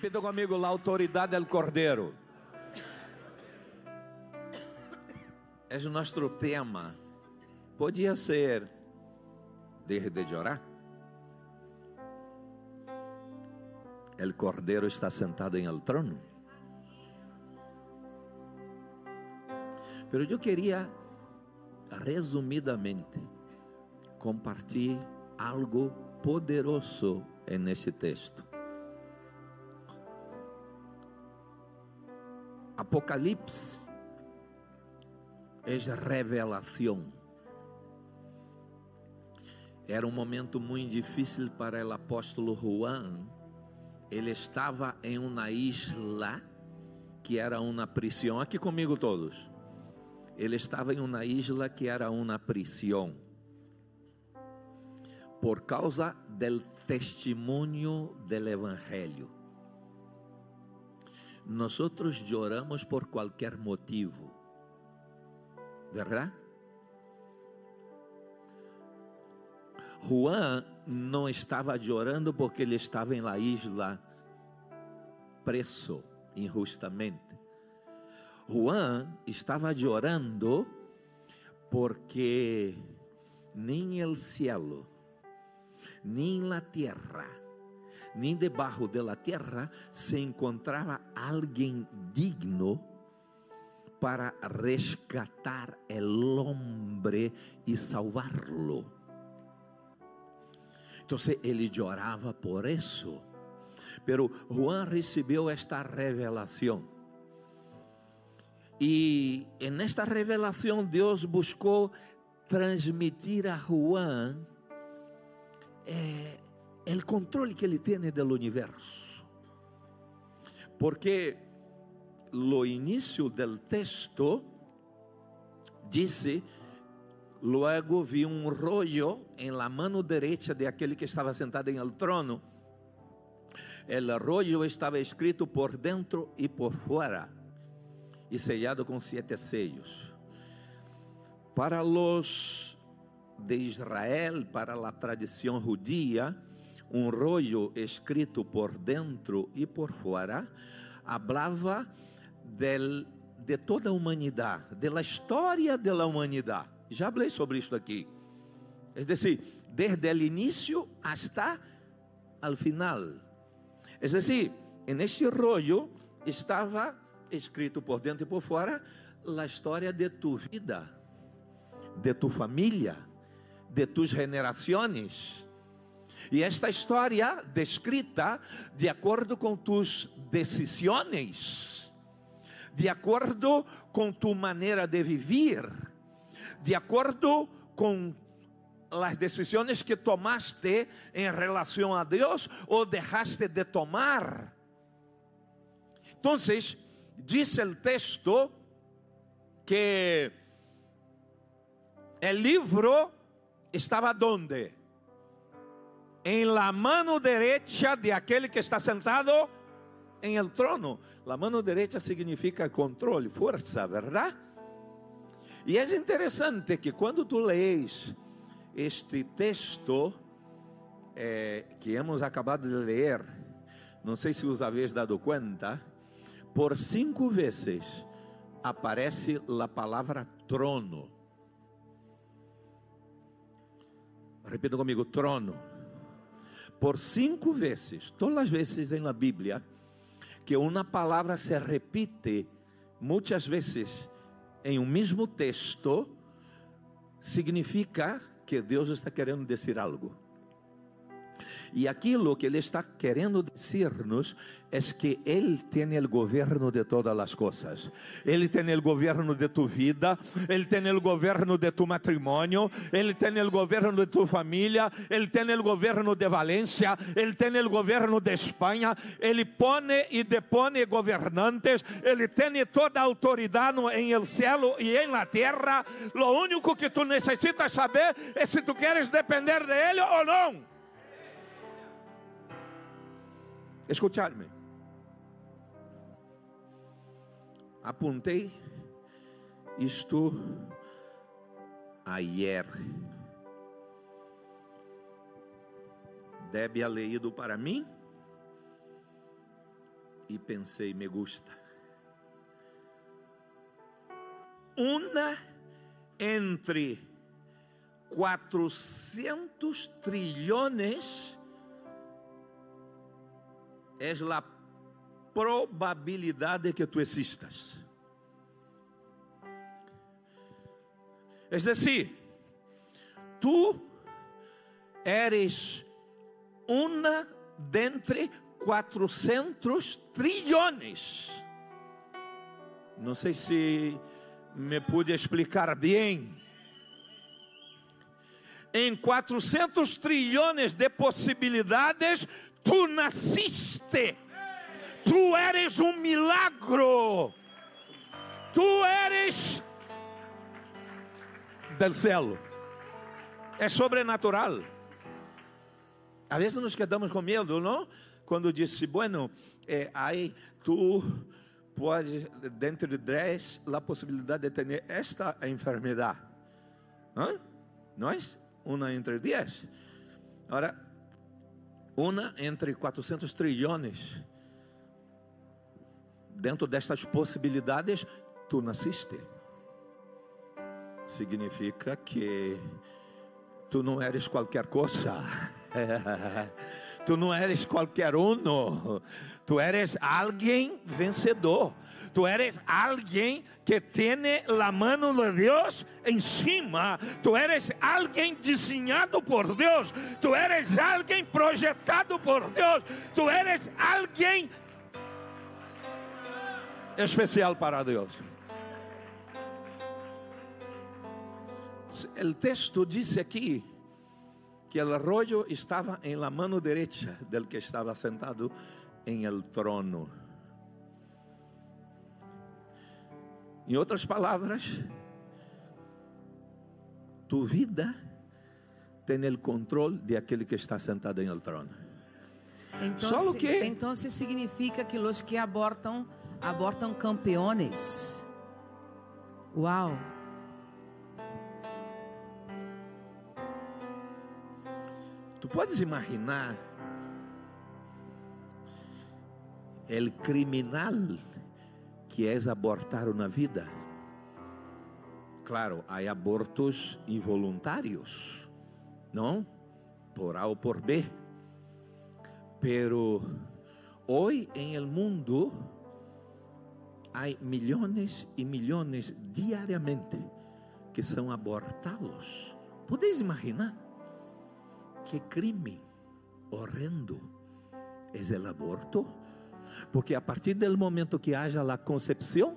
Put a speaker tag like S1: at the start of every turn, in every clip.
S1: Repita comigo, a autoridade do Cordeiro. É o nosso tema. Podia ser desde de orar. El Cordeiro está sentado em el trono. Pero eu queria resumidamente compartilhar algo poderoso neste texto. Apocalipse é revelação. Era um momento muito difícil para o apóstolo Juan. Ele estava em uma isla que era uma prisão. Aqui comigo todos. Ele estava em uma isla que era uma prisão. Por causa do testemunho do evangelho. Nós choramos por qualquer motivo. ¿Verdad? Juan não estava chorando porque ele estava em la isla preso injustamente. Juan estava chorando porque nem o cielo, nem la tierra, nem debaixo de la tierra se encontrava alguém digno para rescatar el hombre y salvarlo. Entonces ele llorava por isso. Pero Juan recebeu esta revelação. E en esta revelação Deus buscou transmitir a Juan eh, el controle que ele tem do universo. Porque lo inicio del texto dice, luego vi un rollo en la mano derecha de aquel que estaba sentado en el trono. El rollo estaba escrito por dentro y por fuera y sellado con siete sellos. Para los de Israel, para la tradición judía, un rollo escrito por dentro y por hablaba del, de toda a humanidade, da história da humanidade. Já falei sobre isso aqui. É decir, desde o início hasta al final. É decir, en este rollo estava escrito por dentro e por fora a história de tu vida, de tu família, de tus generações. E esta história descrita de acordo com tus decisões de acordo com tu maneira de viver, de acordo com as decisões que tomaste em relação a Deus ou deixaste de tomar. Então, diz o texto que o livro estava onde? Em la mano derecha de aquele que está sentado em el trono. La mano derecha significa controle, força, verdade? E é interessante que quando tu lees este texto eh, que hemos acabado de ler, não sei se os habéis dado conta, por cinco vezes aparece a palavra trono. Repita comigo, trono. Por cinco vezes, todas as vezes na Bíblia, que uma palavra se repite muitas vezes em um mesmo texto, significa que Deus está querendo dizer algo. E aquilo que Ele está querendo dizer-nos é que Ele tem o governo de todas as coisas. Ele tem o governo de tu vida, Ele tem o governo de tu matrimônio, Ele tem o governo de tu família, Ele tem o governo de Valência, Ele tem o governo de Espanha, Ele pone e depone governantes, Ele tem toda a autoridade em el cielo e em la terra. Lo único que tu necessitas saber é se tu queres depender de Ele ou não. Escuchadme. Apuntei isto ayer. Debe ha leído para mim e pensei, me gusta. Uma entre 400 trilhões é a probabilidade que tu existas. É decir, tu eres uma dentre 400 trilhões. Não sei se me pude explicar bem. Em 400 trilhões de possibilidades, tu nasciste. Tu eres um milagro. Tu eres del céu. É sobrenatural. A vezes nos quedamos com medo, não? Quando disse, bueno, eh, aí tu pode, dentro de 10, a possibilidade de ter esta enfermidade. Não? Nós? Uma entre 10. Agora, uma entre 400 trilhões. Dentro destas possibilidades, tu nasceste. Significa que tu não eres qualquer coisa. tu não eres qualquer uno. Tu eres alguém vencedor. Tu eres alguém que tem a mão de Deus em cima. Tu eres alguém desenhado por Deus. Tu eres alguém projetado por Deus. Tu eres alguém especial para Deus. O texto diz aqui que o arroyo estava em la mano derecha del que estava sentado em el trono. Em outras palavras, tu vida tem o controle de aquele que está sentado em el trono.
S2: Então, Só que então significa que os que abortam abortam campeões. Uau!
S1: Tu podes imaginar el criminal que é abortar uma vida. Claro, há abortos involuntários, não? Por A ou por B. Pero hoy en el mundo hay millones y millones diariamente que são abortados. Podeis imaginar que crime horrendo é o aborto? Porque a partir do momento que haja a concepção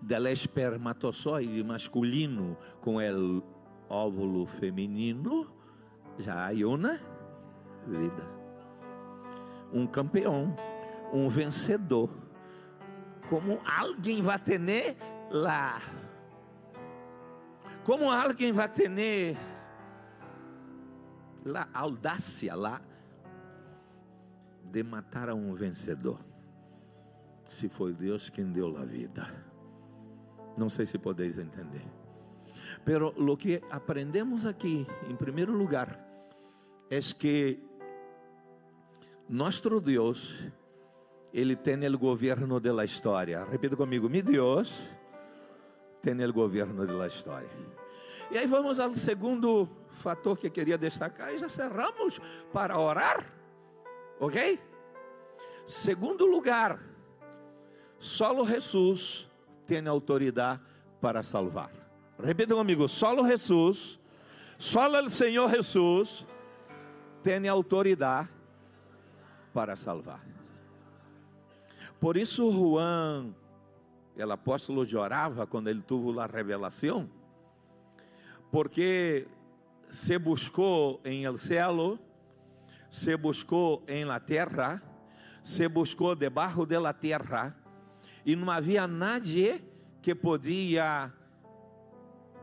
S1: del espermatozoide masculino com o óvulo feminino, já há uma vida. Um campeão, um vencedor. Como alguém vai ter lá? Como alguém vai ter lá audácia lá de matar a um vencedor, se foi Deus quem deu a vida. Não sei se podeis entender. Pero lo que aprendemos aqui, em primeiro lugar, é que nosso Deus, Ele tem o governo da história. Repita comigo: meu Deus tem o governo da história. E aí vamos ao segundo fator que queria destacar e já cerramos para orar. Ok? Segundo lugar, solo Jesus tem autoridade para salvar. Repita comigo: solo Jesus, solo o Senhor Jesus tem autoridade para salvar. Por isso, Juan, o apóstolo, orava quando ele teve a revelação, porque se buscou em el cielo se buscou em la terra, se buscou debaixo de la terra, e não havia nadie que podia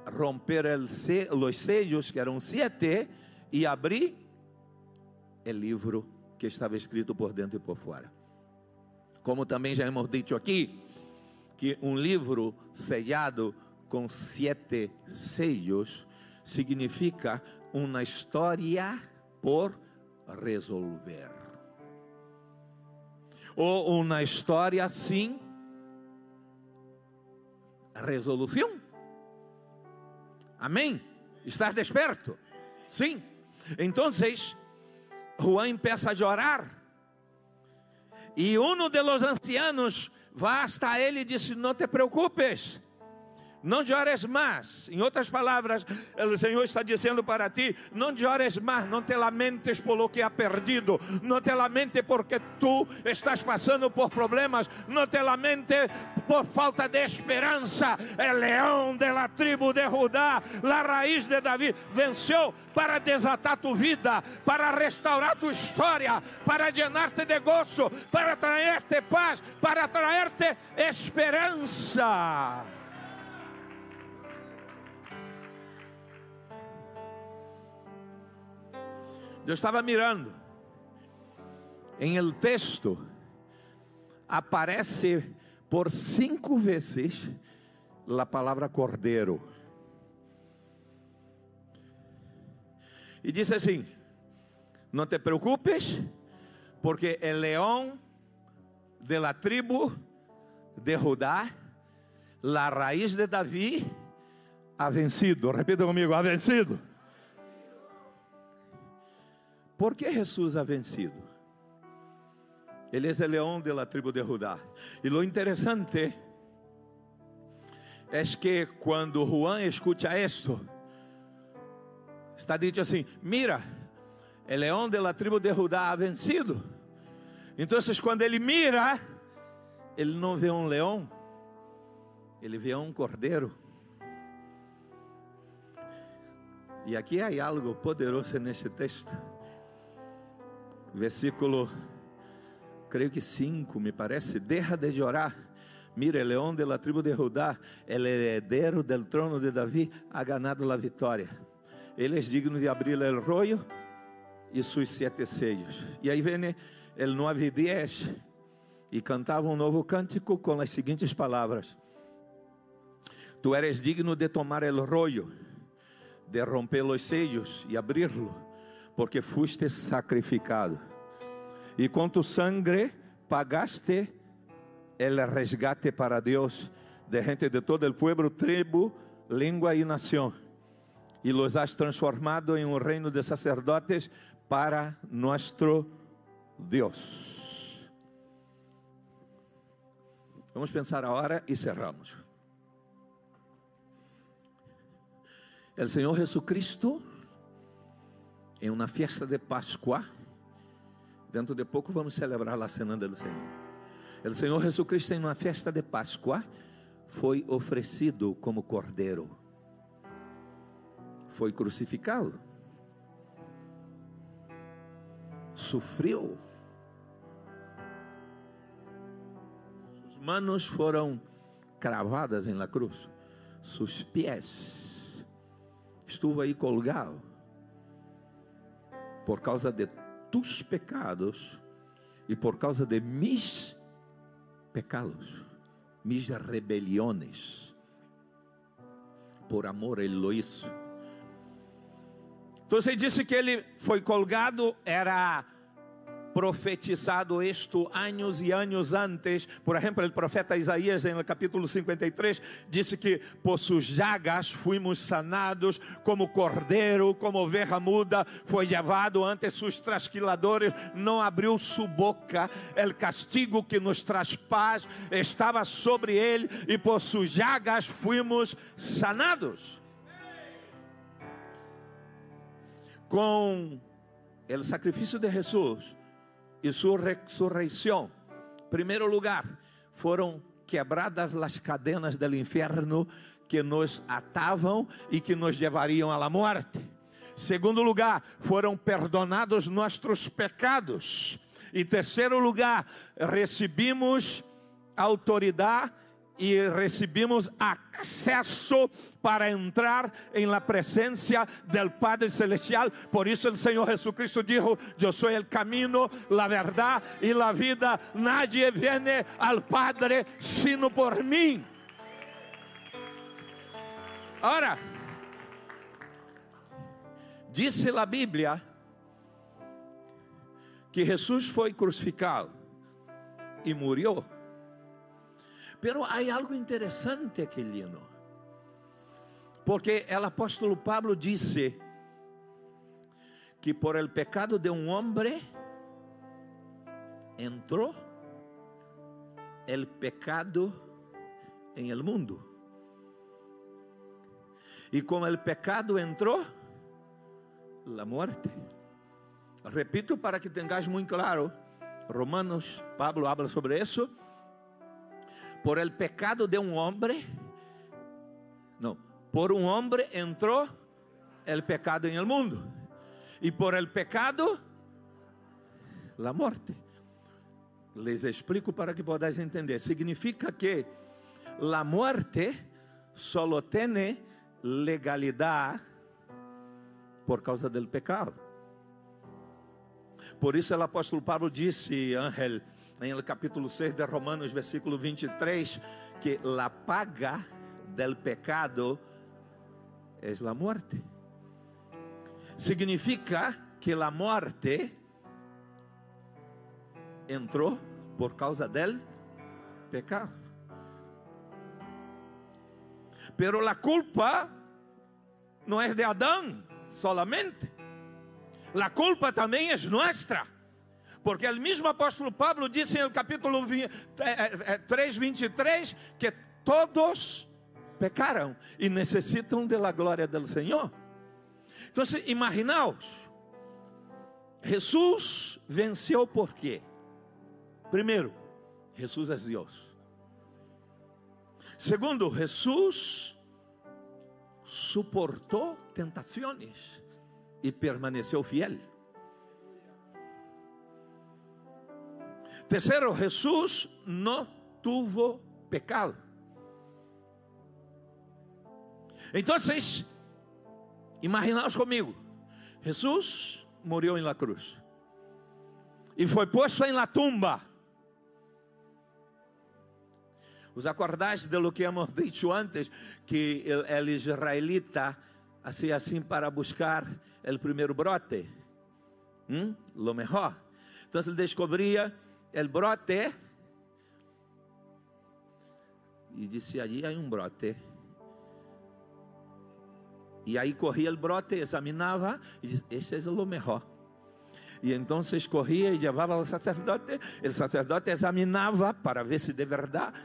S1: romper se, os sellos, que eram sete, e abrir o livro que estava escrito por dentro e por fora. Como também já hemos dito aqui, que um livro sellado com sete sellos significa uma história por resolver. ou uma história sem resolução. Amém? Estar desperto? Sim. Então, Juan empieza a chorar. E um dos ancianos vai hasta ele e diz: Não te preocupes não chores mais. Em outras palavras, o Senhor está dizendo para ti: não chores mais, não te lamentes por lo que ha perdido, não te lamentes porque tu estás passando por problemas, não te lamentes por falta de esperança. O leão da tribo de Judá, a raiz de Davi, venceu para desatar tu vida, para restaurar tu história, para llenar-te de gozo, para trazer-te paz, para trazer-te esperança. Eu estava mirando. Em el texto aparece por cinco vezes a palavra cordeiro. E diz assim: Não te preocupes, porque o leão de la tribo de Judá, la raiz de Davi, ha vencido. Repita comigo: ha vencido. Por que Jesus ha vencido? Ele é o leão da tribo de Judá. E lo interessante é que quando Juan escuta isto, está dito assim: Mira, o leão da tribo de Judá ha vencido. Então, quando ele mira, ele não vê um leão, ele vê um cordeiro. E aqui há algo poderoso nesse texto versículo, creio que 5, me parece, deja de llorar. Mire, el león de la tribu de Judá, el heredero del trono de David, ha ganado la vitória. Ele é digno de abrir el rollo e seus sete sellos. E aí vem el 9 e 10 e cantava um novo cântico com as seguintes palavras: Tu eres digno de tomar el rollo, de romper os sellos e abri-lo porque fuiste sacrificado. E com tu sangre pagaste el resgate para Deus de gente de todo el pueblo, tribu, língua e nação. E los has transformado em um reino de sacerdotes para nuestro Deus. Vamos pensar agora e cerramos. O Senhor Jesucristo em uma festa de Páscoa. Dentro de pouco vamos celebrar a Cena do Senhor. O Senhor Jesus Cristo em uma festa de Páscoa foi oferecido como cordeiro. Foi crucificado. Sofreu. Suas manos foram cravadas em la cruz. Sus pés estuvo aí colgado por causa de tus pecados e por causa de mis pecados, mis rebeliones. Por amor ele lo hizo. Então você disse que ele foi colgado, era profetizado isto anos e anos antes. Por exemplo, o profeta Isaías, no capítulo 53, disse que por suas llagas fuimos sanados, como cordeiro, como oveja muda, foi levado ante seus trasquiladores, não abriu sua boca. O castigo que nos traz paz estava sobre ele, e por suas llagas fuimos sanados. Com o sacrifício de Jesus, e sua ressurreição. Primeiro lugar, foram quebradas as cadenas do inferno que nos atavam e que nos levariam à morte. Segundo lugar, foram perdonados nossos pecados. E terceiro lugar, recebimos autoridade e recebimos acesso para entrar em la presencia del Padre Celestial. Por isso o Senhor Jesucristo dijo: Eu sou o caminho, a verdade e a vida. Nadie viene al Padre sino por mim. Ora, disse a Bíblia que Jesus foi crucificado y murió. Pero hay algo interesante aquí, Lino. Porque el apóstolo Pablo dice que por el pecado de un hombre entró el pecado en el mundo. Y como el pecado entró, la muerte. Repito para que tengáis muy claro, Romanos, Pablo habla sobre eso. Por el pecado de un hombre, no, por un hombre entró el pecado en el mundo. Y por el pecado, la muerte. Les explico para que podáis entender. Significa que la muerte solo tiene legalidad por causa del pecado. Por isso o apóstolo Pablo disse, Ángel, em capítulo 6 de Romanos, versículo 23, que la paga del pecado é a morte. Significa que a morte entrou por causa del pecado. Pero la culpa não é de Adão solamente. La culpa também é nossa. Porque o mesmo apóstolo Pablo disse no capítulo 3, 23 eh, eh, que todos pecaram e necessitam da glória do Senhor. Então, imaginaos, Jesus venceu por quê? Primeiro, Jesus é Deus. Segundo, Jesus suportou tentações e permaneceu fiel. Terceiro, Jesús não tuvo pecado. Então, imaginaos comigo, Jesus morreu em la cruz e foi posto em la tumba. Os acordaste de lo que hemos dicho antes, que el, el israelita hacía assim para buscar o primeiro brote, ¿Mm? lo mejor. Então ele descobria o brote e disse: Allí há um brote. E aí corria o brote, examinava e disse: Este é o melhor. E então corria e levava ao sacerdote. O sacerdote examinava para ver se de verdade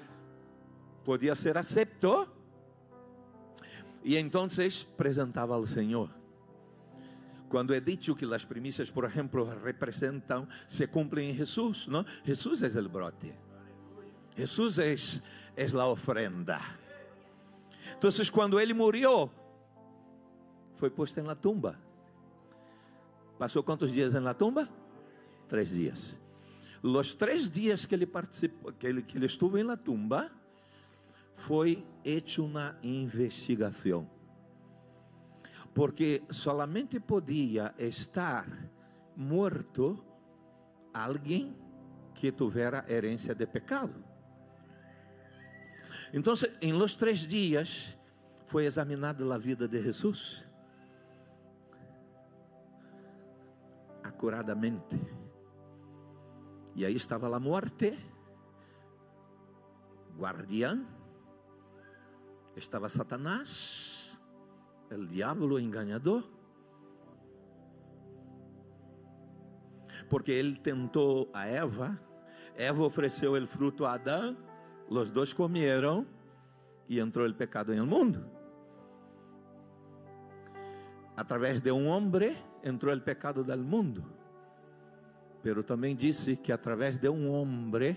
S1: podia ser aceito. E então apresentava ao Senhor. Quando é dito que as primícias, por exemplo, representam, se cumprem em Jesus, não? Jesus é o brote. Jesus é, é a ofrenda. Então, quando ele morreu, foi posto em tumba. Passou quantos dias la tumba? Três dias. Os três dias que ele participou, que ele, que ele estuvo em tumba, foi hecha uma investigação porque solamente podia estar morto alguém que tivera herência de pecado. Então, em los três dias, foi examinada a vida de Jesus acuradamente. E aí estava a morte, guardiã, estava Satanás, el diablo engañador. Porque ele tentou a Eva, Eva ofereceu o fruto a Adão, os dois comeram e entrou o pecado no mundo. Através de um homem entrou o pecado do mundo. Pero também disse que através de um homem,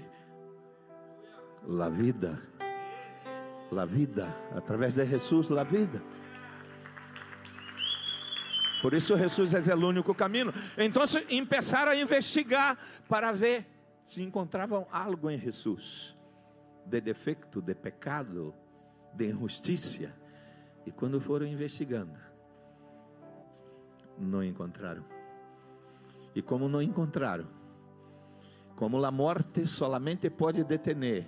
S1: a vida, a vida, através de Jesus, a vida. Por isso Jesus é o único caminho. Então começaram a investigar para ver se encontravam algo em Jesus de defeito, de pecado, de injustiça. E quando foram investigando, não encontraram. E como não encontraram, como a morte solamente pode detener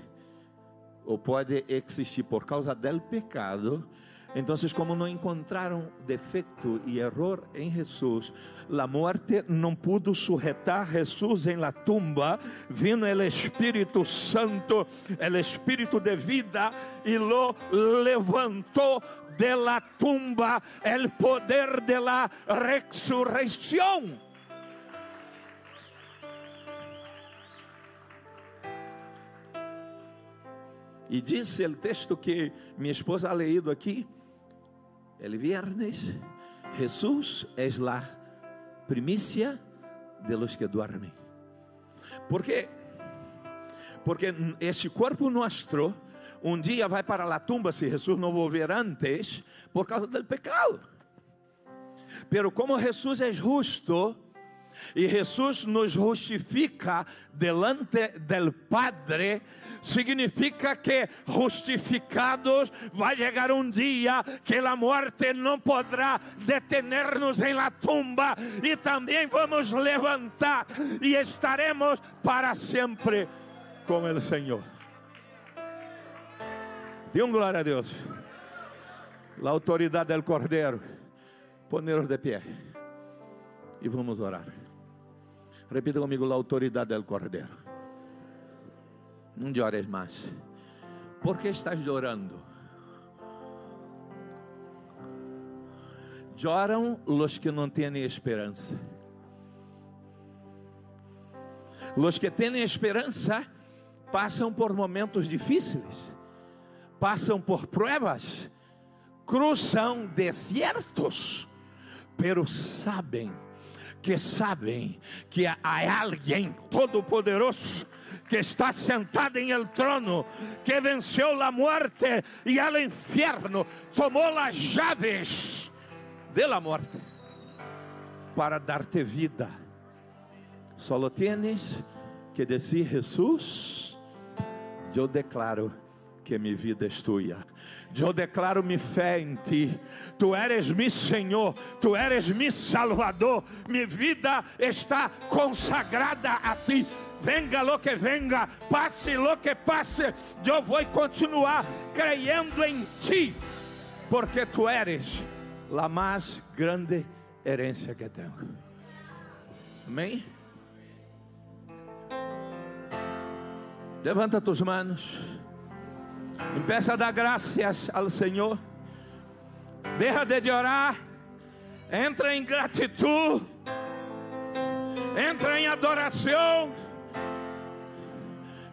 S1: ou pode existir por causa do pecado, Então, como não encontraram defeito e erro em Jesus, a morte não pudo sujetar Jesus em la tumba. Vino o Espírito Santo, o Espírito de vida, e lo levantou de la tumba, el poder de la resurrección. E disse o texto que minha esposa ha leído aqui, el viernes, Jesús es la primicia de los que duermen. ¿Por qué? Porque esse corpo nosso um dia vai para a tumba se Jesus não volver antes, por causa do pecado. Pero como Jesus é justo, e Jesus nos justifica delante del Padre, significa que justificados vai chegar um dia que a morte não poderá detener-nos em la tumba e também vamos levantar e estaremos para sempre com o Senhor. Dê um glória a Deus. La autoridade del Cordeiro. Poneros de pé. E vamos orar. Repita comigo, la autoridade del Cordeiro. Não llores mais. Por que estás chorando? Choram os que não têm esperança. Os que têm esperança passam por momentos difíceis, passam por provas, cruzam desertos, pero sabem que sabem que há alguém todo-poderoso que está sentado em el trono, que venceu a morte e o inferno, tomou as chaves de la morte para dar-te vida. Solo tienes que dizer Jesus, eu declaro que minha vida é tua. Eu declaro minha fé em ti. Tu eres meu Senhor, tu eres meu Salvador. Minha vida está consagrada a ti. Venga lo que venga, passe lo que passe, eu vou continuar creyendo em ti, porque tu eres a mais grande herência que tenho. Amém? Levanta tus manos. Empieza a dar graças ao Senhor. Deja de orar. Entra em gratidão. Entra em adoração.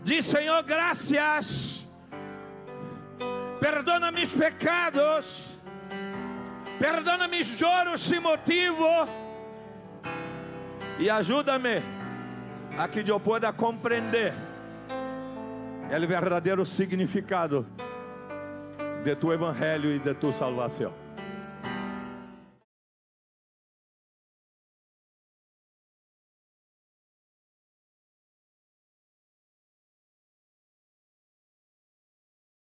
S1: Diz Senhor, graças. Perdona meus pecados. Perdona meus choros sem motivo. E ajuda-me a que eu pueda compreender o verdadeiro significado de tu evangelho e de tu salvação.